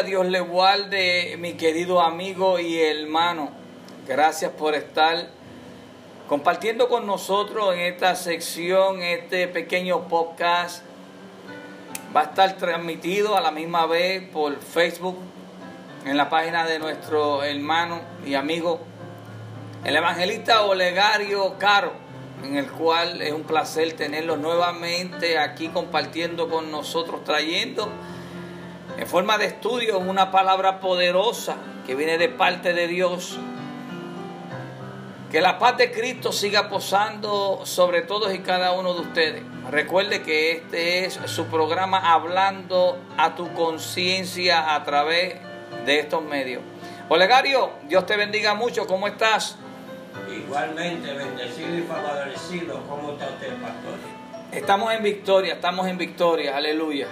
Dios le guarde, mi querido amigo y hermano. Gracias por estar compartiendo con nosotros en esta sección, este pequeño podcast. Va a estar transmitido a la misma vez por Facebook, en la página de nuestro hermano y amigo, el evangelista Olegario Caro, en el cual es un placer tenerlo nuevamente aquí compartiendo con nosotros, trayendo en forma de estudio una palabra poderosa que viene de parte de Dios. Que la paz de Cristo siga posando sobre todos y cada uno de ustedes. Recuerde que este es su programa hablando a tu conciencia a través de estos medios. Olegario, Dios te bendiga mucho. ¿Cómo estás? Igualmente, bendecido y favorecido. ¿Cómo está usted, pastor? Estamos en victoria, estamos en victoria. Aleluya.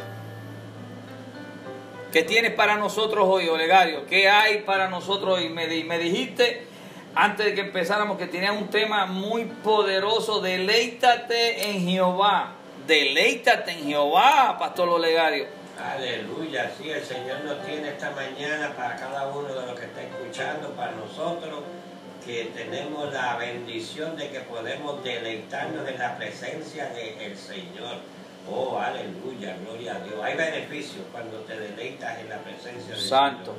¿Qué tienes para nosotros hoy, Olegario? ¿Qué hay para nosotros hoy? Me, me dijiste antes de que empezáramos que tenía un tema muy poderoso. Deleítate en Jehová. Deleítate en Jehová, Pastor Olegario. Aleluya, sí, el Señor nos tiene esta mañana para cada uno de los que está escuchando, para nosotros que tenemos la bendición de que podemos deleitarnos en la presencia del Señor. Oh, aleluya, gloria a Dios. Hay beneficios cuando te deleitas en la presencia del Santo,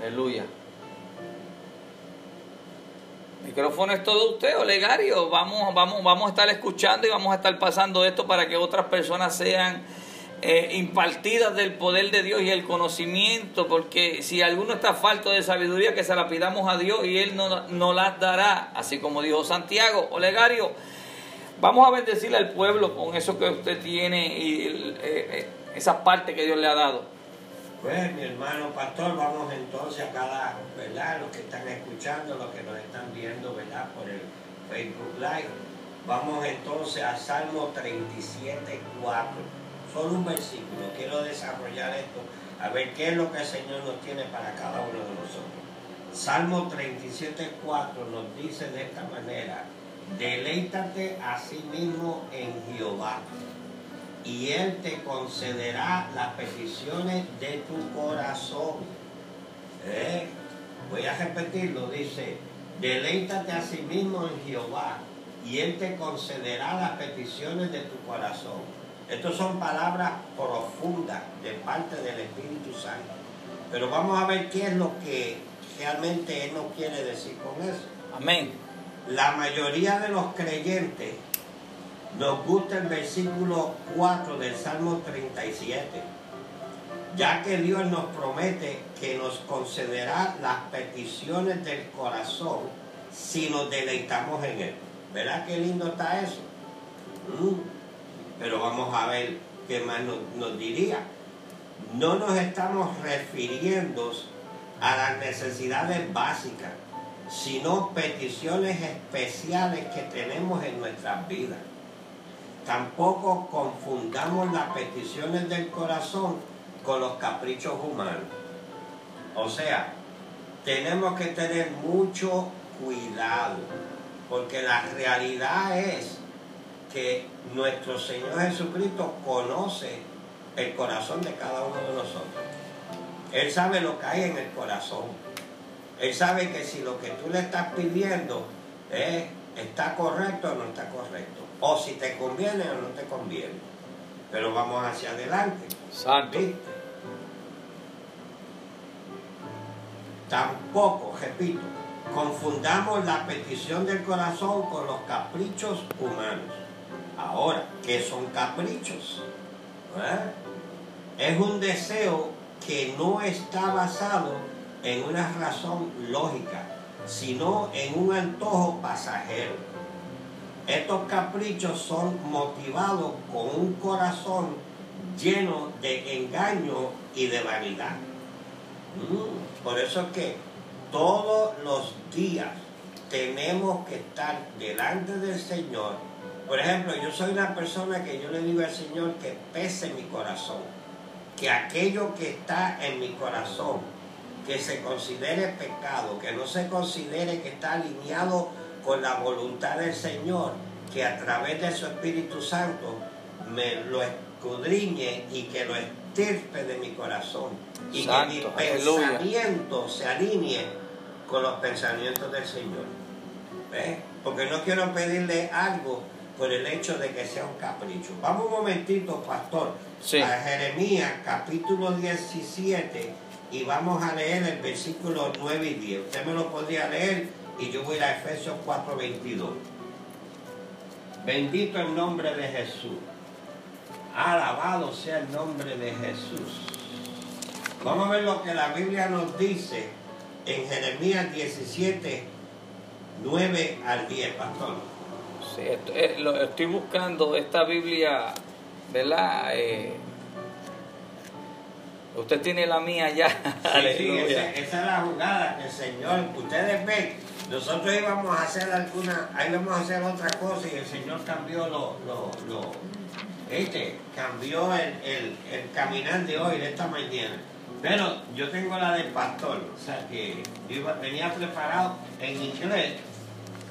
aleluya. El micrófono es todo usted, Olegario. Vamos, vamos, vamos a estar escuchando y vamos a estar pasando esto para que otras personas sean eh, impartidas del poder de Dios y el conocimiento, porque si alguno está falto de sabiduría, que se la pidamos a Dios y Él nos no las dará, así como dijo Santiago. Olegario, vamos a bendecirle al pueblo con eso que usted tiene y eh, eh, esa parte que Dios le ha dado. Pues mi hermano pastor, vamos entonces a cada, ¿verdad? Los que están escuchando, los que nos están viendo, ¿verdad? Por el Facebook Live. Vamos entonces a Salmo 37, 4. Solo un versículo. Quiero desarrollar esto, a ver qué es lo que el Señor nos tiene para cada uno de nosotros. Salmo 37, 4 nos dice de esta manera, deleítate a sí mismo en Jehová y Él te concederá las peticiones de tu corazón. ¿Eh? Voy a repetirlo, dice, deleítate a sí mismo en Jehová y Él te concederá las peticiones de tu corazón. Estas son palabras profundas de parte del Espíritu Santo. Pero vamos a ver qué es lo que realmente Él nos quiere decir con eso. Amén. La mayoría de los creyentes nos gusta el versículo 4 del Salmo 37, ya que Dios nos promete que nos concederá las peticiones del corazón si nos deleitamos en Él. ¿Verdad qué lindo está eso? Mm. Pero vamos a ver qué más nos, nos diría. No nos estamos refiriendo a las necesidades básicas, sino peticiones especiales que tenemos en nuestras vidas. Tampoco confundamos las peticiones del corazón con los caprichos humanos. O sea, tenemos que tener mucho cuidado, porque la realidad es que nuestro Señor Jesucristo conoce el corazón de cada uno de nosotros. Él sabe lo que hay en el corazón. Él sabe que si lo que tú le estás pidiendo eh, está correcto o no está correcto. O si te conviene o no te conviene. Pero vamos hacia adelante. Santo. ¿Viste? Tampoco, repito, confundamos la petición del corazón con los caprichos humanos. Ahora, ¿qué son caprichos? ¿Eh? Es un deseo que no está basado en una razón lógica, sino en un antojo pasajero. Estos caprichos son motivados con un corazón lleno de engaño y de vanidad. Mm, Por eso es que todos los días tenemos que estar delante del Señor. Por ejemplo, yo soy una persona que yo le digo al Señor que pese mi corazón, que aquello que está en mi corazón, que se considere pecado, que no se considere que está alineado con la voluntad del Señor, que a través de su Espíritu Santo me lo escudriñe y que lo estirpe de mi corazón y que mi pensamiento se alinee con los pensamientos del Señor. ¿Ves? Porque no quiero pedirle algo por el hecho de que sea un capricho. Vamos un momentito, pastor, Sí. a Jeremías capítulo 17 y vamos a leer el versículo 9 y 10. Usted me lo podría leer y yo voy a Efesios 4, 22. Bendito el nombre de Jesús. Alabado sea el nombre de Jesús. Vamos a ver lo que la Biblia nos dice en Jeremías 17, 9 al 10, pastor. Sí, eh, estoy buscando esta Biblia, ¿verdad? Eh, usted tiene la mía ya. Sí, sí, esa es la jugada que el Señor, ustedes ven, nosotros íbamos a hacer alguna, ahí vamos a hacer otra cosa y el Señor cambió lo, lo, lo este, cambió el, el, el caminar de hoy, de esta mañana. Pero yo tengo la del pastor, o sea que yo iba- venía preparado en inglés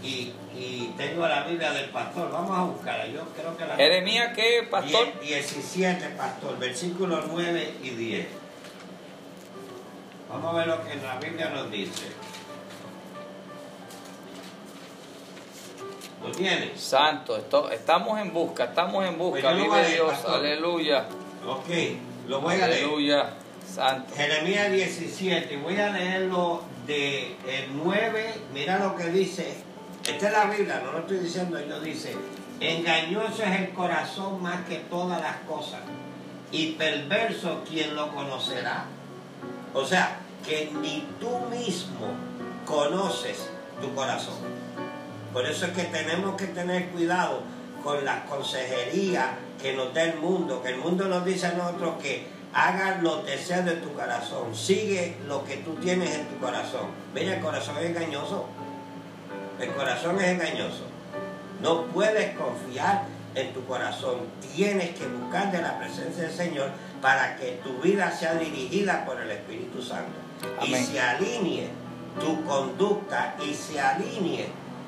y, y tengo la Biblia del pastor. Vamos a buscarla, yo creo que la... Jeremías, ¿qué, pastor? Die- 17, pastor, versículos 9 y 10. Vamos a ver lo que la Biblia nos dice. ¿Lo tienes? Santo, esto- estamos en busca, estamos en busca, Pues vive Dios, pastor. aleluya, Ok, lo voy a leer. aleluya, santo. Jeremías 17, voy a leerlo de el 9, mira lo que dice. Esta es la Biblia, no lo estoy diciendo yo, dice, engañoso es el corazón más que todas las cosas y perverso quien lo conocerá. O sea, que ni tú mismo conoces tu corazón. Por eso es que tenemos que tener cuidado con la consejería que nos da el mundo, que el mundo nos dice a nosotros que hagan los deseos de tu corazón, sigue lo que tú tienes en tu corazón. Mira, el corazón es engañoso. El corazón es engañoso. No puedes confiar en tu corazón. Tienes que buscar de la presencia del Señor para que tu vida sea dirigida por el Espíritu Santo. Y se alinee tu conducta y se alinee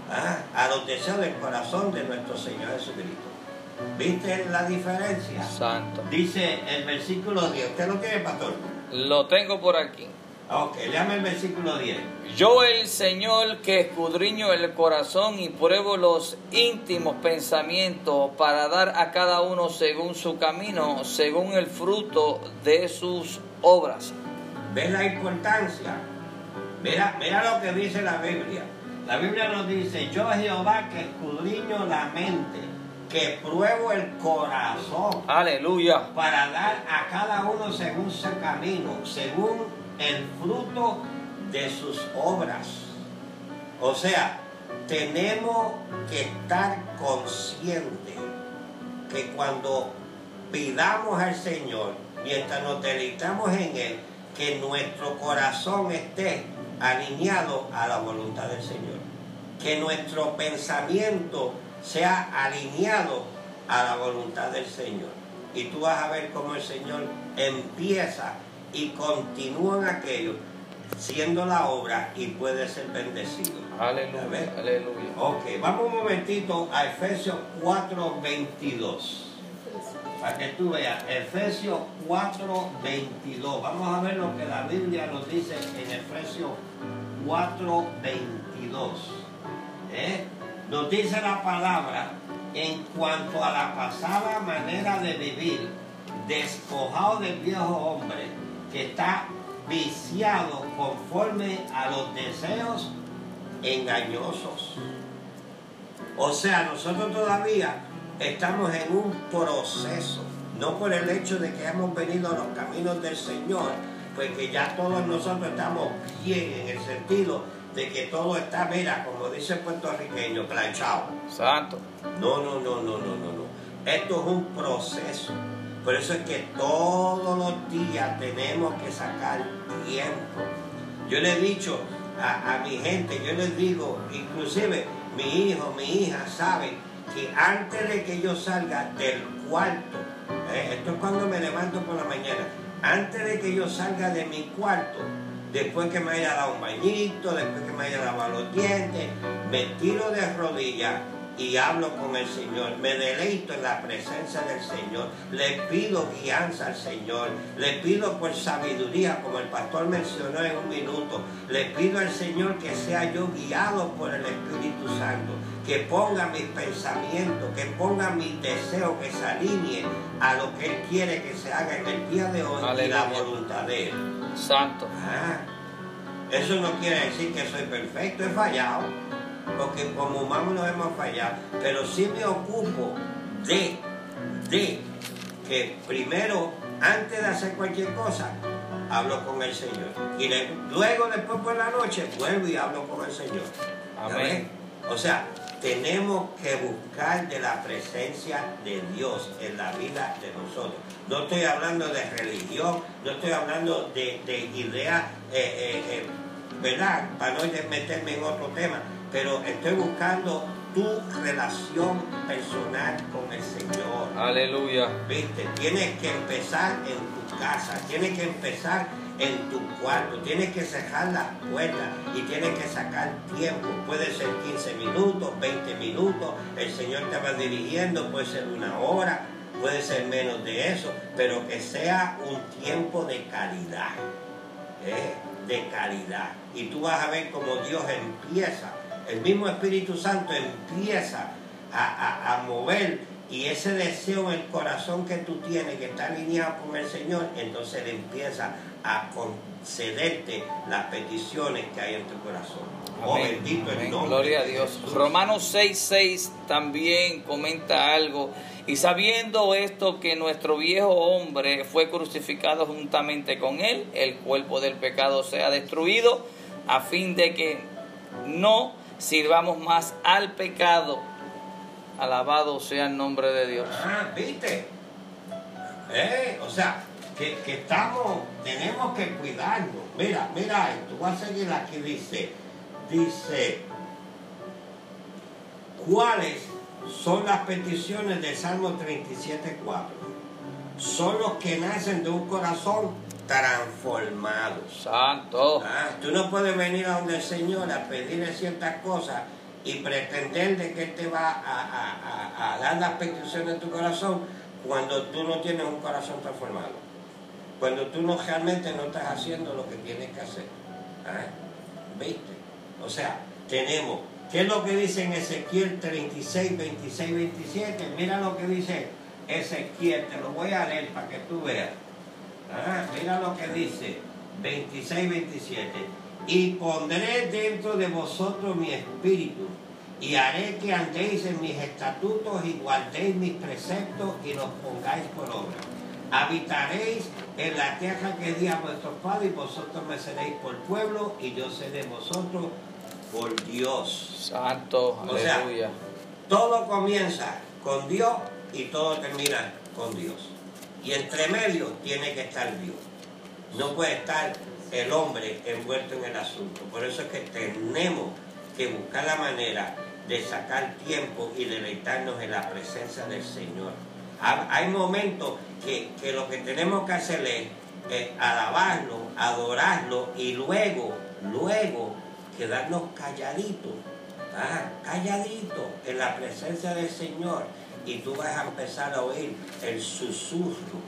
ah, a los deseos del corazón de nuestro Señor Jesucristo. ¿Viste la diferencia? Santo. Dice el versículo 10. ¿Usted lo tiene, pastor? Lo tengo por aquí. Ok, léame el versículo 10. Yo el Señor que escudriño el corazón y pruebo los íntimos pensamientos para dar a cada uno según su camino, según el fruto de sus obras. ¿Ves la importancia? Mira, mira lo que dice la Biblia. La Biblia nos dice, yo Jehová que escudriño la mente, que pruebo el corazón, Aleluya. para dar a cada uno según su camino, según el fruto de sus obras. O sea, tenemos que estar conscientes que cuando pidamos al Señor, mientras nos deleitamos en Él, que nuestro corazón esté alineado a la voluntad del Señor. Que nuestro pensamiento sea alineado a la voluntad del Señor. Y tú vas a ver cómo el Señor empieza y continúa en aquello, siendo la obra y puede ser bendecido. Aleluya. Aleluya. Ok, vamos un momentito a Efesios 4:22. Para que tú veas, Efesios 4:22. Vamos a ver lo que la Biblia nos dice en Efesios 4:22. ¿Eh? Nos dice la palabra en cuanto a la pasada manera de vivir, despojado del viejo hombre que está viciado conforme a los deseos engañosos. O sea, nosotros todavía estamos en un proceso, no por el hecho de que hemos venido a los caminos del Señor, pues que ya todos nosotros estamos bien en el sentido de que todo está, mira, como dice el puertorriqueño, planchado. Santo. No, no, no, no, no, no, no. Esto es un proceso. Por eso es que todos los días tenemos que sacar tiempo. Yo le he dicho a, a mi gente, yo les digo, inclusive mi hijo, mi hija saben que antes de que yo salga del cuarto, eh, esto es cuando me levanto por la mañana, antes de que yo salga de mi cuarto, después que me haya dado un bañito, después que me haya lavado los dientes, me tiro de rodillas y hablo con el Señor. Me deleito en la presencia del Señor. Le pido guianza al Señor. Le pido por sabiduría, como el pastor mencionó en un minuto. Le pido al Señor que sea yo guiado por el Espíritu Santo. Que ponga mis pensamientos, que ponga mis deseos, que se alinee a lo que Él quiere que se haga en el día de hoy y la voluntad de Él. Santo. Ah, eso no quiere decir que soy perfecto, he fallado porque como humanos no hemos fallado, pero sí me ocupo de, de que primero, antes de hacer cualquier cosa, hablo con el Señor. Y luego, después por la noche, vuelvo y hablo con el Señor. Amén. O sea, tenemos que buscar de la presencia de Dios en la vida de nosotros. No estoy hablando de religión, no estoy hablando de, de ideas, eh, eh, eh, ¿verdad? Para no meterme en otro tema pero estoy buscando tu relación personal con el Señor. Aleluya. Viste, tienes que empezar en tu casa, tienes que empezar en tu cuarto, tienes que cerrar las puertas y tienes que sacar tiempo. Puede ser 15 minutos, 20 minutos, el Señor te va dirigiendo, puede ser una hora, puede ser menos de eso, pero que sea un tiempo de calidad. ¿eh? De calidad. Y tú vas a ver cómo Dios empieza el mismo Espíritu Santo empieza a, mover y ese deseo en el corazón que tú tienes, que está alineado con el Señor, entonces Él empieza a concederte las peticiones que hay en tu corazón. Oh, bendito el nombre. Gloria a Dios. Romanos 6:6 también comenta algo. Y sabiendo esto que nuestro viejo hombre fue crucificado juntamente con él, el cuerpo del pecado sea destruido, a fin de que no sirvamos más al pecado. Alabado sea el nombre de Dios. Ah, ¿viste? Eh, o sea, que, estamos, tenemos que cuidarnos. Mira, mira esto, voy a seguir aquí, dice, dice, ¿cuáles son las peticiones del Salmo 37.4? Son los que nacen de un corazón transformado. Santo. Ah, tú no puedes venir a donde el Señor a pedirle ciertas cosas y pretender de que Él te va a, dar las peticiones de tu corazón cuando tú no tienes un corazón transformado. Cuando tú no realmente no estás haciendo lo que tienes que hacer. ¿Ah? ¿Viste? O sea, tenemos, ¿qué es lo que dice en Ezequiel 36, 26, 27? Mira lo que dice Ezequiel, te lo voy a leer para que tú veas. Ah, mira lo que dice 26, 27. Y pondré dentro de vosotros mi espíritu y haré que andéis en mis estatutos y guardéis mis preceptos y los pongáis por obra. Habitaréis en la tierra que di a vuestros padres y vosotros me seréis por pueblo y yo seré vosotros por Dios. Santo, aleluya. todo comienza con Dios y todo termina con Dios. Y entre medio tiene que estar Dios. No puede estar el hombre envuelto en el asunto. Por eso es que tenemos que buscar la manera de sacar tiempo y deleitarnos en la presencia del Señor. Hay momentos que, lo que tenemos que hacer es alabarlo, adorarlo y luego, luego quedarnos calladitos, calladitos en la presencia del Señor y tú vas a empezar a oír el susurro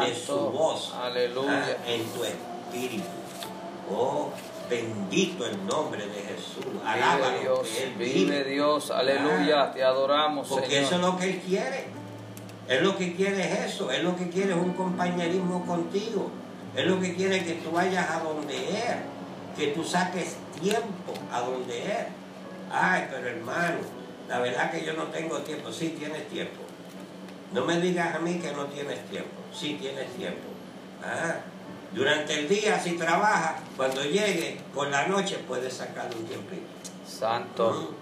de su voz Aleluya. en tu espíritu. Oh, bendito el nombre de Jesús. Alábalo. Dios, que él vive. Dios, aleluya, te adoramos. Porque eso es lo que Él quiere. Él lo que quiere es eso. Él lo que quiere es un compañerismo contigo. Él lo que quiere es que tú vayas a donde Él. Que tú saques tiempo a donde Él. Ay, pero hermano, la verdad que yo no tengo tiempo. Sí tienes tiempo. No me digas a mí que no tienes tiempo. Sí tienes tiempo. Ah, durante el día si trabajas, cuando llegue por la noche puedes sacar un tiempito. Santo.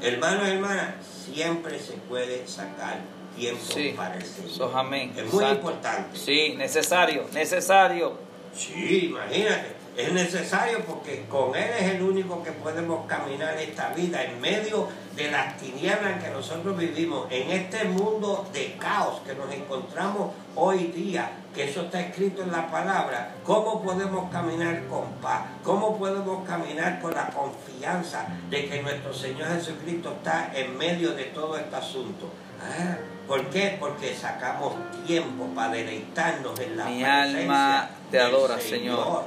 Mm. Hermano, hermana, siempre se puede sacar tiempo para el Señor. amén. Es muy importante. Sí, necesario, necesario. Sí, imagínate. Es necesario porque con Él es el único que podemos caminar esta vida en medio de las tinieblas en que nosotros vivimos, en este mundo de caos que nos encontramos hoy día, que eso está escrito en la palabra, ¿cómo podemos caminar con paz? ¿Cómo podemos caminar con la confianza de que nuestro Señor Jesucristo está en medio de todo este asunto? Ah, ¿Por qué? Porque sacamos tiempo para deleitarnos en la Mi presencia alma te del adora, Señor.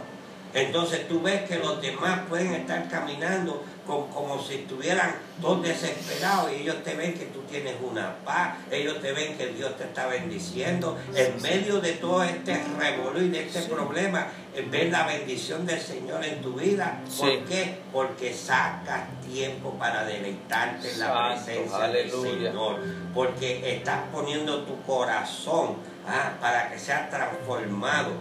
Entonces tú ves que los demás pueden estar caminando con- como si estuvieran todos desesperados y ellos te ven que tú tienes una paz, ellos te ven que Dios te está bendiciendo. En medio de todo este revolú y de este Sí. problema, eh, ves la bendición del Señor en tu vida. ¿Por Sí. qué? Porque sacas tiempo para deleitarte en la presencia aleluya. del Señor. Porque estás poniendo tu corazón ah, para que sea transformado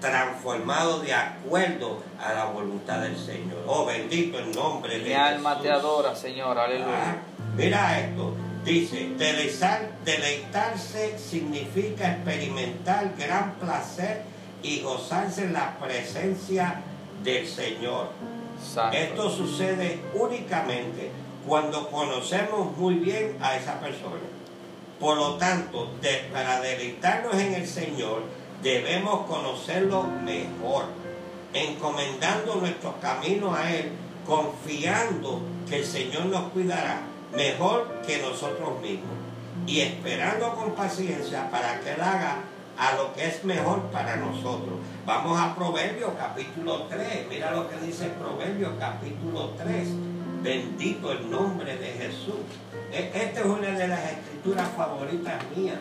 transformado de acuerdo a la voluntad del Señor. Oh, bendito el nombre de Mi alma te adora, Señor. Ah, Aleluya. mira esto, dice, deleitar- deleitarse significa experimentar gran placer y gozarse en la presencia del Señor. Santo. Esto sucede únicamente cuando conocemos muy bien a esa persona. Por lo tanto, de- para deleitarnos en el Señor, debemos conocerlo mejor, encomendando nuestros caminos a Él, confiando que el Señor nos cuidará mejor que nosotros mismos y esperando con paciencia para que Él haga a lo que es mejor para nosotros. Vamos a Proverbios capítulo 3. Mira lo que dice Proverbios capítulo 3. Bendito el nombre de Jesús. E- Esta es una de las escrituras favoritas mías.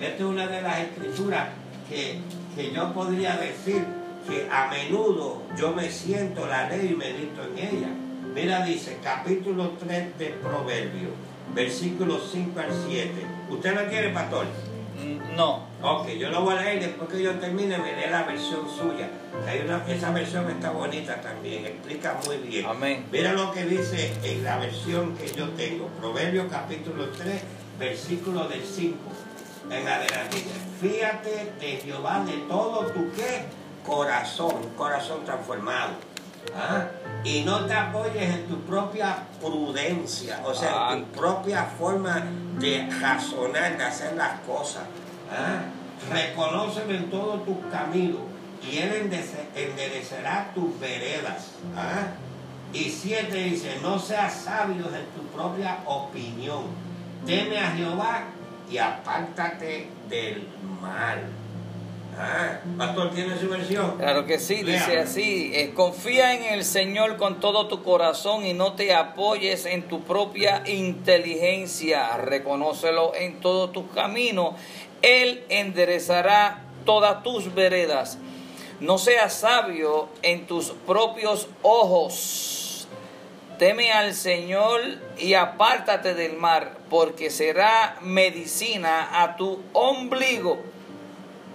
Esta es una de las escrituras que, que yo podría decir que a menudo yo me siento, la leo y medito en ella. Mira, dice capítulo 3 de Proverbios, versículos 5 al 7. ¿Usted lo quiere, pastor? Mm, No. Ok, yo lo voy a leer después que yo termine, me dé la versión suya. Hay una, esa versión está bonita también, explica muy bien. Amén. Mira lo que dice en la versión que yo tengo, Proverbios capítulo 3, versículo del 5 en adelante. Dice, Fíjate de Jehová de todo tu qué corazón, corazón transformado. ¿ah? Y no te apoyes en tu propia prudencia, o sea, en tu propia forma de razonar, de hacer las cosas. ¿ah? Reconócelo en todos tus caminos y Él enderecerá tus veredas. ¿ah? Y siete dice, no seas sabio en tu propia opinión. Teme a Jehová y apártate del mal. Ah, Pastor, ¿tiene su versión? Claro que sí, dice así, eh, confía en el Señor con todo tu corazón y no te apoyes en tu propia inteligencia, reconócelo en todos tus caminos, Él enderezará todas tus veredas, no seas sabio en tus propios ojos, teme al Señor y apártate del mar, porque será medicina a tu ombligo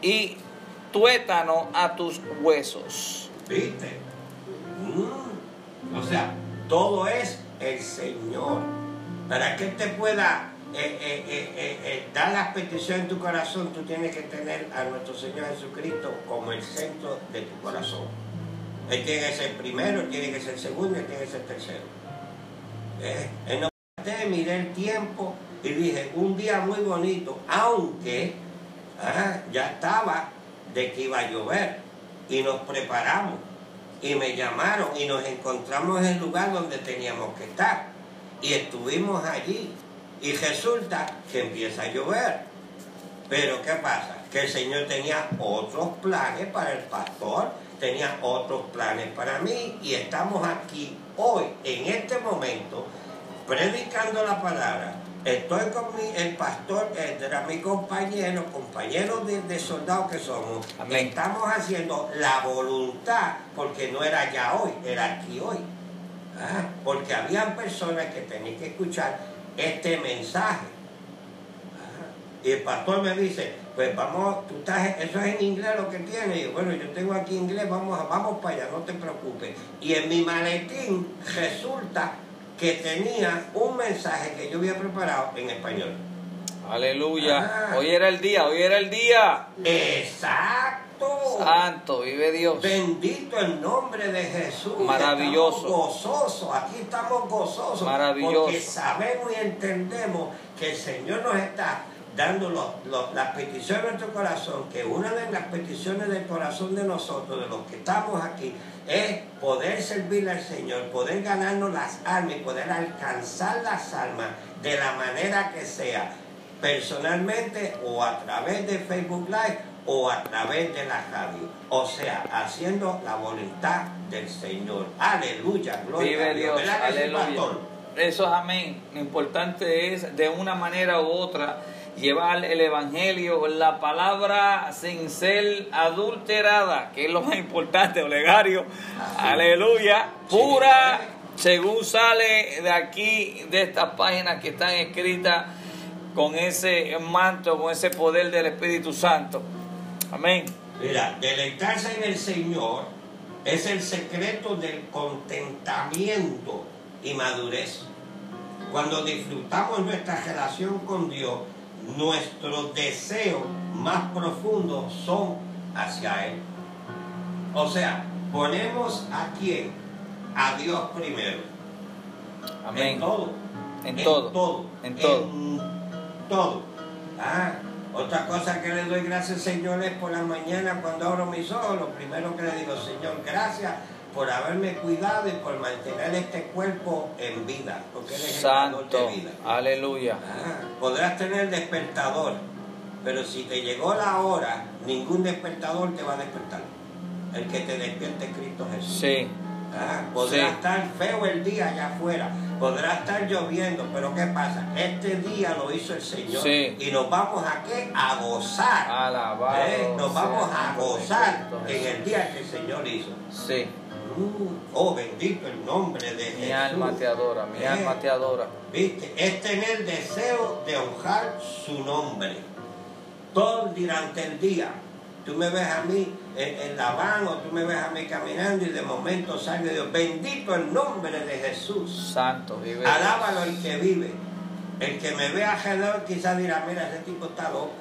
y tuétano a tus huesos. ¿Viste? Mm. O sea, todo es el Señor. Para que Él te pueda eh, eh, eh, dar las peticiones en tu corazón, tú tienes que tener a nuestro Señor Jesucristo como el centro de tu corazón. Él tiene que ser primero, Él tiene que ser segundo, Él tiene que ser tercero. Eh, En miré el tiempo y dije, un día muy bonito, aunque ah, ya estaba de que iba a llover y nos preparamos y me llamaron y nos encontramos en el lugar donde teníamos que estar y estuvimos allí y resulta que empieza a llover. Pero ¿qué pasa? Que el Señor tenía otros planes para el pastor, tenía otros planes para mí y estamos aquí hoy, en este momento, predicando la palabra. Estoy con mi, el pastor, eh, era mi compañero, compañeros de, de soldados que somos. Amén. Estamos haciendo la voluntad, porque no era ya hoy, era aquí hoy. Ah, porque habían personas que tenían que escuchar este mensaje. Ah, Y el pastor me dice, pues vamos, tú estás, eso es en inglés lo que tienes. Y yo, bueno, yo tengo aquí inglés, vamos, vamos para allá, no te preocupes. Y en mi maletín resulta que tenía un mensaje que yo había preparado en español. Aleluya. Ah. Hoy era el día, hoy era el día. Exacto. santo. Vive Dios. Bendito el nombre de Jesús. Maravilloso. Estamos gozosos, aquí estamos gozosos. Maravilloso. Porque sabemos y entendemos que el Señor nos está dando las peticiones de nuestro corazón, que una de las peticiones del corazón de nosotros, de los que estamos aquí, es poder servirle al Señor, poder ganarnos las almas y poder alcanzar las almas de la manera que sea, personalmente o a través de Facebook Live o a través de la radio. O sea, haciendo la voluntad del Señor. Aleluya, gloria Vive a Dios. Dios, ¿Verdad que sí, aleluya. Eso es amén. Lo importante es, de una manera u otra, llevar el Evangelio, la palabra sin ser adulterada, que es lo más importante, Olegario. Aleluya. Pura, según sale de aquí, de estas páginas que están escritas con ese manto, con ese poder del Espíritu Santo. Amén. Mira, deleitarse en el Señor es el secreto del contentamiento y madurez. Cuando disfrutamos nuestra relación con Dios, nuestros deseos más profundos son hacia Él. O sea, ponemos a quién? A Dios primero. Amén. En todo. En todo. todo. En todo. En todo. Ah, otra cosa que le doy gracias, Señor, es por la mañana cuando abro mis ojos, lo primero que le digo, Señor, gracias por haberme cuidado y por mantener este cuerpo en vida, porque eres el dador Santo. de vida. Aleluya. Ah, podrás tener despertador, pero si te llegó la hora, ningún despertador te va a despertar. El que te despierte es Cristo Jesús. Sí. Ah, podrá Sí. estar feo el día allá afuera, podrá estar lloviendo, pero ¿qué pasa? Este día lo hizo el Señor Sí. y nos vamos a qué? A gozar. Alabado. Eh, Nos vamos el a gozar en el día que el Señor hizo. Sí. Oh, bendito el nombre de Mi Jesús. alma te adora, mi Eh, alma te adora. ¿Viste? Es tener deseo de honrar su nombre. Todo durante el día. Tú me ves a mí en, en la van o tú me ves a mí caminando y de momento sale Dios. Bendito el nombre de Jesús. Santo, vive. Alábalo el que vive. El que me ve alrededor quizás dirá, mira, ese tipo está loco.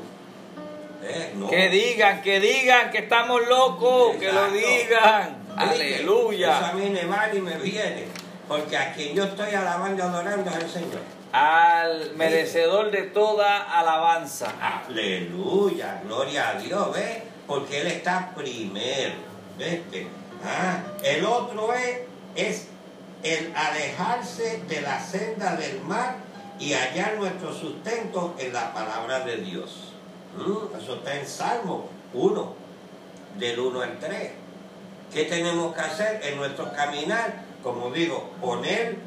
Eh, no. Que digan, que digan que estamos locos, que lo digan. ¿Viste? Eso a Aleluya. mí me vale y me viene. Porque a quien yo estoy alabando y adorando es el Señor. Al merecedor de toda alabanza. Aleluya, gloria a Dios, ¿ves? Porque Él está primero, ¿viste? Ah, el otro es, es el alejarse de la senda del mar y hallar nuestro sustento en la palabra de Dios. Mm, eso está en Salmo 1, del 1 al 3. ¿Qué tenemos que hacer en nuestro caminar? Como digo, poner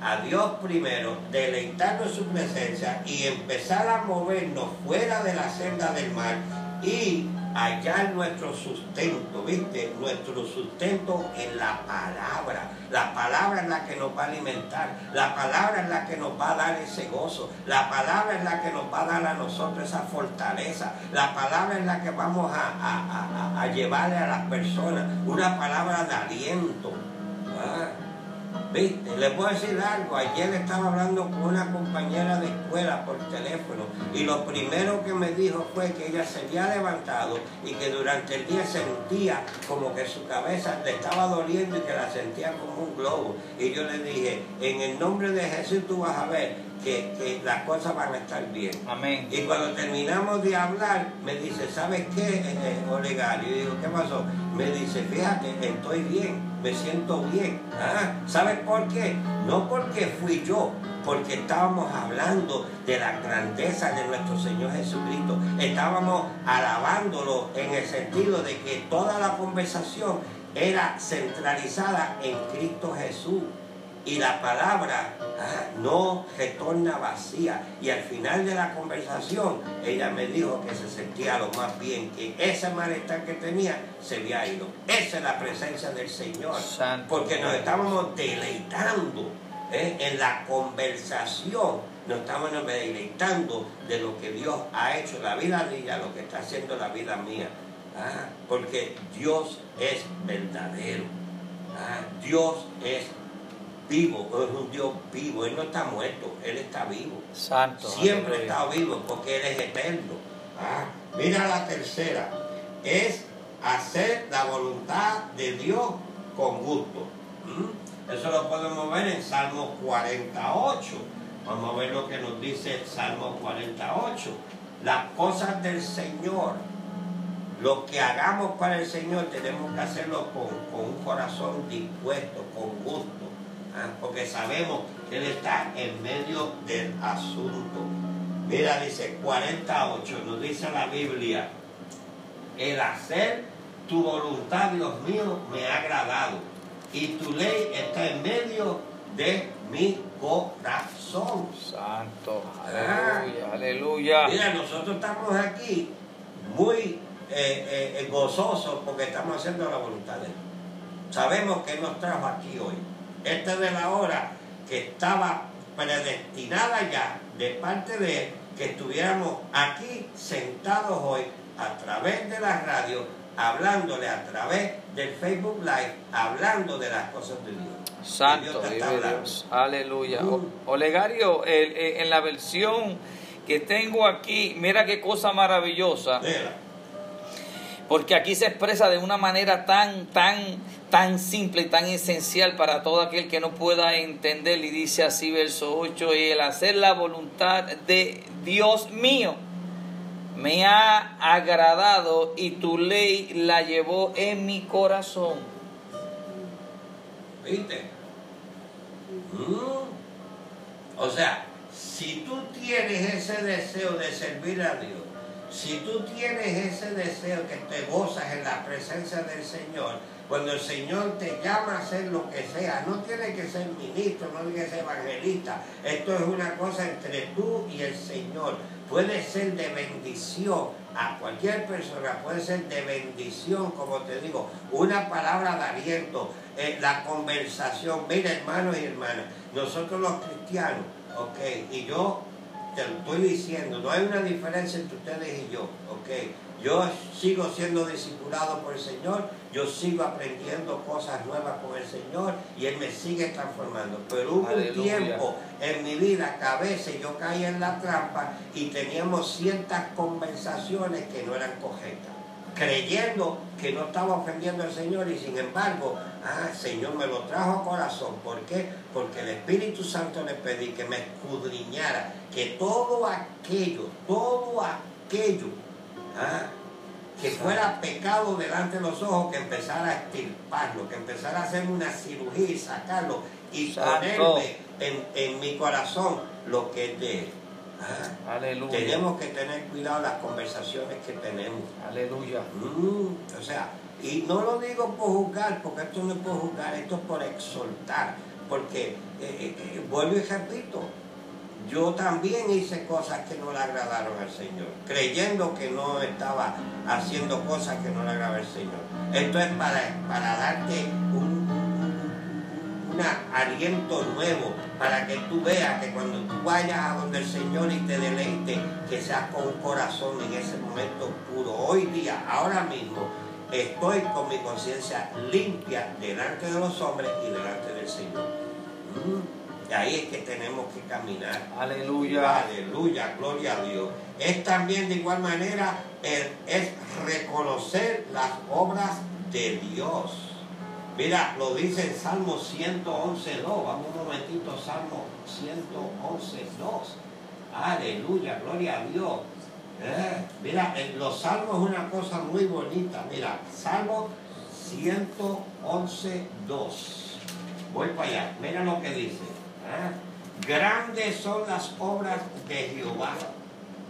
a Dios primero, deleitarnos en su presencia y empezar a movernos fuera de la senda del mar y hallar nuestro sustento, ¿viste? Nuestro sustento en la palabra. La palabra es la que nos va a alimentar, la palabra es la que nos va a dar ese gozo, la palabra es la que nos va a dar a nosotros esa fortaleza, la palabra es la que vamos a, a, a, a llevarle a las personas, una palabra de aliento. ¿Viste? Les puedo decir algo. Ayer estaba hablando con una compañera de escuela por teléfono y lo primero que me dijo fue que ella se había levantado y que durante el día sentía como que su cabeza le estaba doliendo y que la sentía como un globo. Y yo le dije, en el nombre de Jesús tú vas a ver que, que las cosas van a estar bien. Amén. Y cuando terminamos de hablar, me dice, ¿sabes qué, eh, eh, Olegario? Y digo, ¿qué pasó? Me dice, fíjate, estoy bien, me siento bien. Ah, ¿Sabes por qué? No porque fui yo, porque estábamos hablando de la grandeza de nuestro Señor Jesucristo. Estábamos alabándolo en el sentido de que toda la conversación era centralizada en Cristo Jesús. Y la palabra ah, no retorna vacía. Y al final de la conversación, ella me dijo que se sentía lo más bien, que ese malestar que tenía se había ido. Esa es la presencia del Señor. Santo. Porque nos estábamos deleitando ¿eh? en la conversación. Nos estábamos deleitando de lo que Dios ha hecho en la vida de ella, lo que está haciendo en la vida mía. Ah, porque Dios es verdadero. Ah, Dios es vivo, es un Dios vivo, Él no está muerto, Él está vivo. Santo. Siempre aleluya. estado vivo porque Él es eterno. Ah, mira la tercera, es hacer la voluntad de Dios con gusto. ¿Mm? Eso lo podemos ver en Salmo 48. Vamos a ver lo que nos dice Salmo 48. Las cosas del Señor, lo que hagamos para el Señor, tenemos que hacerlo con, un corazón dispuesto, con gusto, ¿ah? porque sabemos que Él está en medio del asunto. Mira, dice 48, nos dice la Biblia, el hacer tu voluntad, Dios mío, me ha agradado y tu ley está en medio de mi corazón. Santo, ah. aleluya, aleluya. Mira, nosotros estamos aquí muy eh, eh, gozosos porque estamos haciendo la voluntad de Él. Sabemos que Él nos trajo aquí hoy. Esta es de la hora que estaba predestinada ya de parte de Él que estuviéramos aquí sentados hoy a través de la radio, hablándole a través del Facebook Live, hablando de las cosas de Dios. Santo Dios, aleluya. Mm. Olegario, en la versión que tengo aquí, mira qué cosa maravillosa. Porque aquí se expresa de una manera tan, tan, tan simple y tan esencial para todo aquel que no pueda entender. Y dice así, verso 8, el hacer la voluntad de Dios mío me ha agradado y tu ley la llevó en mi corazón. ¿Viste? Mm. O sea, si tú tienes ese deseo de servir a Dios, si tú tienes ese deseo que te gozas en la presencia del Señor, cuando el Señor te llama a hacer lo que sea, no tiene que ser ministro, no tiene que ser evangelista, esto es una cosa entre tú y el Señor. Puede ser de bendición a cualquier persona, puede ser de bendición, como te digo, una palabra de aliento, eh, la conversación. Mira, hermanos y hermanas, nosotros los cristianos, ok, y yo te lo estoy diciendo, no hay una diferencia entre ustedes y yo, ok. Yo sigo siendo discipulado por el Señor, yo sigo aprendiendo cosas nuevas con el Señor y Él me sigue transformando. Pero hubo un tiempo en mi vida que a veces yo caía en la trampa y teníamos ciertas conversaciones que no eran correctas, creyendo que no estaba ofendiendo al Señor y sin embargo, ah, el Señor me lo trajo a corazón. ¿Por qué? Porque el Espíritu Santo le pedí que me escudriñara, que todo aquello, todo aquello ¿Ah? que fuera pecado delante de los ojos, que empezara a extirparlo, que empezara a hacer una cirugía y sacarlo y ponerme en, mi corazón lo que es de él. ¿Ah? Tenemos que tener cuidado las conversaciones que tenemos. Aleluya. Mm, o sea, y no lo digo por juzgar, porque esto no es por juzgar, esto es por exhortar. Porque, eh, eh, eh, vuelvo y repito, yo también hice cosas que no le agradaron al Señor, creyendo que no estaba haciendo cosas que no le agradaban al Señor. Esto es para, para darte un, aliento nuevo, para que tú veas que cuando tú vayas a donde el Señor y te deleite, que seas con un corazón en ese momento puro. Hoy día, ahora mismo, estoy con mi conciencia limpia delante de los hombres y delante del Señor. Mm. Y ahí es que tenemos que caminar. Aleluya. Aleluya, gloria a Dios. Es también de igual manera, es reconocer las obras de Dios. Mira, lo dice en Salmo 111, 2. Vamos un momentito, Salmo 111, 2. Aleluya, gloria a Dios. Eh, mira, los salmos es una cosa muy bonita. Mira, Salmo 111, 2. Voy para allá. Mira lo que dice. Grandes son las obras de Jehová,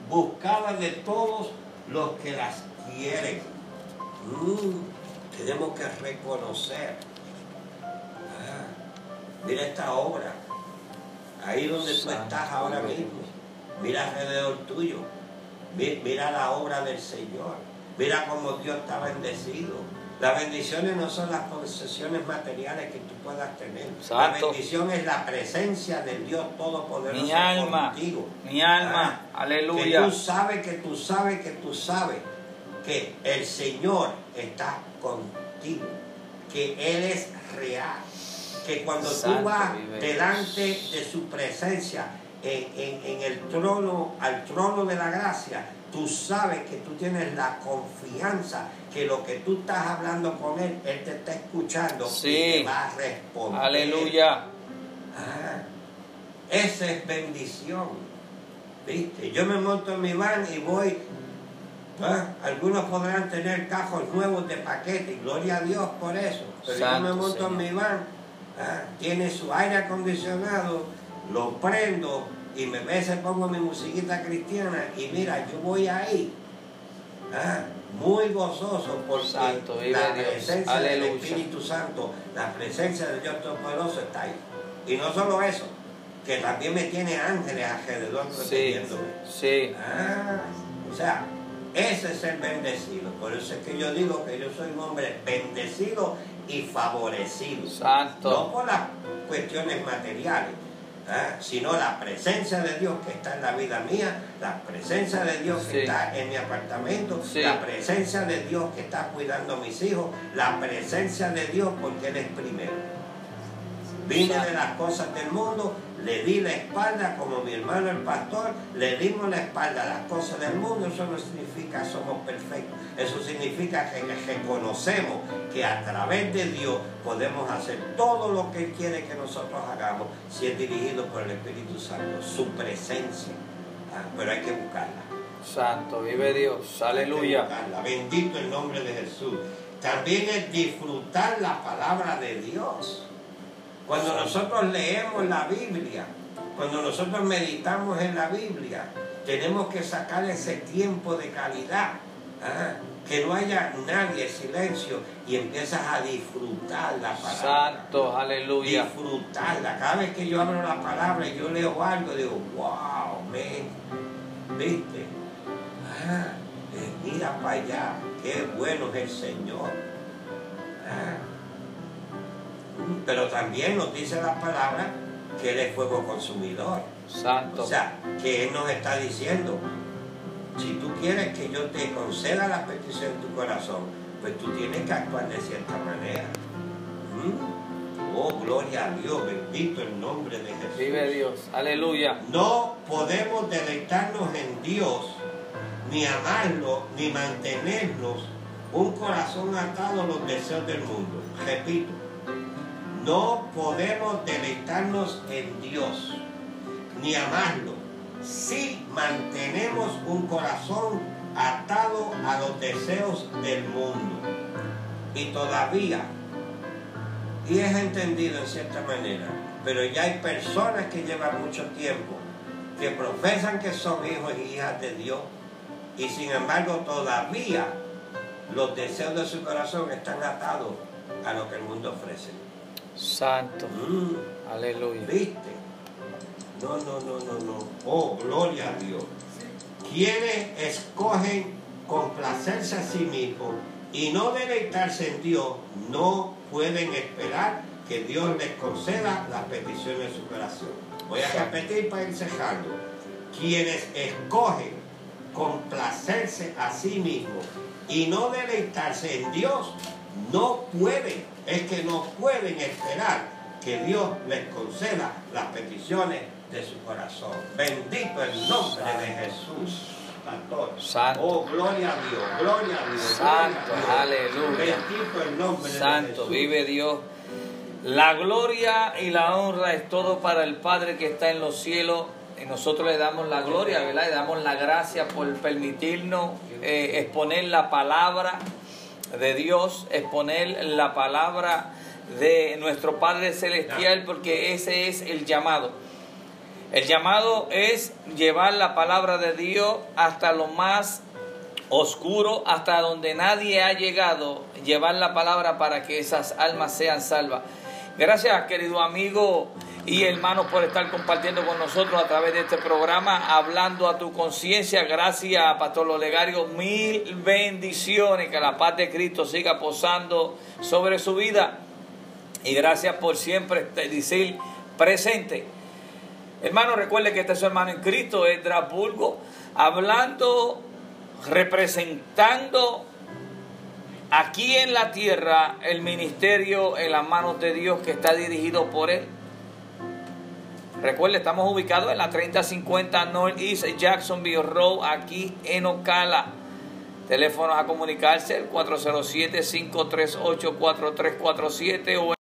buscadas de todos los que las quieren. Mm, tenemos que reconocer. Ah, mira esta obra, ahí donde tú estás ahora mismo. Mira alrededor tuyo. Mira la obra del Señor. Mira cómo Dios está bendecido. Las bendiciones no son las posesiones materiales que tú puedas tener. La bendición es la presencia del Dios Todopoderoso mi alma, contigo. Mi alma, ah, aleluya. Que tú sabes, que tú sabes, que tú sabes que el Señor está contigo, que Él es real, que cuando tú vas delante de su presencia, en, en el trono, al trono de la gracia, tú sabes que tú tienes la confianza que lo que tú estás hablando con Él, Él te está escuchando Sí. y te va a responder. Aleluya. Ah, esa es bendición. ¿Viste? Yo me monto en mi van y voy. ah, Algunos podrán tener cajos nuevos de paquete, y gloria a Dios por eso. Pero yo me monto Señor. en mi van, ah, tiene su aire acondicionado, lo prendo y me veces pongo mi musiquita cristiana y mira, yo voy ahí. ah, muy gozoso porque Santo, la presencia del. Espíritu Santo, la presencia de Dios Todopoderoso está ahí. Y no solo eso, que también me tiene ángeles alrededor protegiéndome. sí. Ah, o sea, ese es el bendecido. Por eso es que yo digo que yo soy un hombre bendecido y favorecido. No Santo. por las cuestiones materiales, ¿ah? sino la presencia de Dios que está en la vida mía, la presencia de Dios que Sí. está en mi apartamento, Sí. la presencia de Dios que está cuidando a mis hijos, la presencia de Dios porque Él es primero. Vine de las cosas del mundo, le di la espalda como mi hermano el pastor, le dimos la espalda a las cosas del mundo, eso no significa que somos perfectos, eso significa que reconocemos que a través de Dios podemos hacer todo lo que Él quiere que nosotros hagamos si es dirigido por el Espíritu Santo, su presencia. Ah, Pero hay que buscarla. Santo, vive Dios. Aleluya. buscarla. Bendito el nombre de Jesús. También es disfrutar la palabra de Dios. Cuando nosotros leemos la Biblia, cuando nosotros meditamos en la Biblia, tenemos que sacar ese tiempo de calidad. ¿ah? Que no haya nadie, silencio, y empiezas a disfrutar la palabra. Santo, aleluya. Disfrutarla. Cada vez que yo abro la palabra y yo leo algo, digo, wow, man, ¿viste? Ah, mira para allá, qué bueno es el Señor. Ah. Pero también nos dice la palabra que Él es fuego consumidor. Santo. O sea, que Él nos está diciendo, si tú quieres que yo te conceda la petición de tu corazón, pues tú tienes que actuar de cierta manera. ¿Mm? Oh, gloria a Dios, bendito el nombre de Jesús. Vive Dios. Aleluya. No podemos deleitarnos en Dios, ni amarlo, ni mantenernos un corazón atado a los deseos del mundo. Repito, no podemos deleitarnos en Dios, ni amarlo, si mantenemos un corazón atado a los deseos del mundo. Y todavía, y es entendido en cierta manera, pero ya hay personas que llevan mucho tiempo que profesan que son hijos y hijas de Dios y sin embargo todavía los deseos de su corazón están atados a lo que el mundo ofrece. Santo. Mm, Aleluya. ¿Viste? No, no, no, no, no. Oh, gloria a Dios. Quienes escogen complacerse a sí mismos y no deleitarse en Dios, no pueden esperar que Dios les conceda las peticiones de su corazón. Voy a repetir para ir cerrando. Quienes escogen complacerse a sí mismos y no deleitarse en Dios, no pueden, es que no pueden esperar que Dios les conceda las peticiones de su corazón. Bendito el nombre de Jesús. Santo. Oh, gloria a Dios, gloria a Dios. Santo, gloria a Dios. aleluya. Bendito el nombre de Santo, Jesús. vive Dios. La gloria y la honra es todo para el Padre que está en los cielos. Y nosotros le damos la gloria, ¿verdad? Le damos la gracia por permitirnos eh, exponer la palabra de Dios, exponer la palabra de nuestro Padre Celestial, porque ese es el llamado. El llamado es llevar la palabra de Dios hasta lo más oscuro, hasta donde nadie ha llegado, llevar la palabra para que esas almas sean salvas. Gracias, querido amigo y hermano, por estar compartiendo con nosotros a través de este programa, hablando a tu conciencia. Gracias, Pastor Olegario. Mil bendiciones. Que la paz de Cristo siga posando sobre su vida. Y gracias por siempre decir presente. Hermano, recuerde que este es su hermano en Cristo, es Drapulgo, hablando, representando aquí en la tierra el ministerio en las manos de Dios que está dirigido por Él. Recuerde, estamos ubicados en la 3050 Northeast Jacksonville Road, aquí en Ocala. Teléfonos a comunicarse el 407-538-4347 o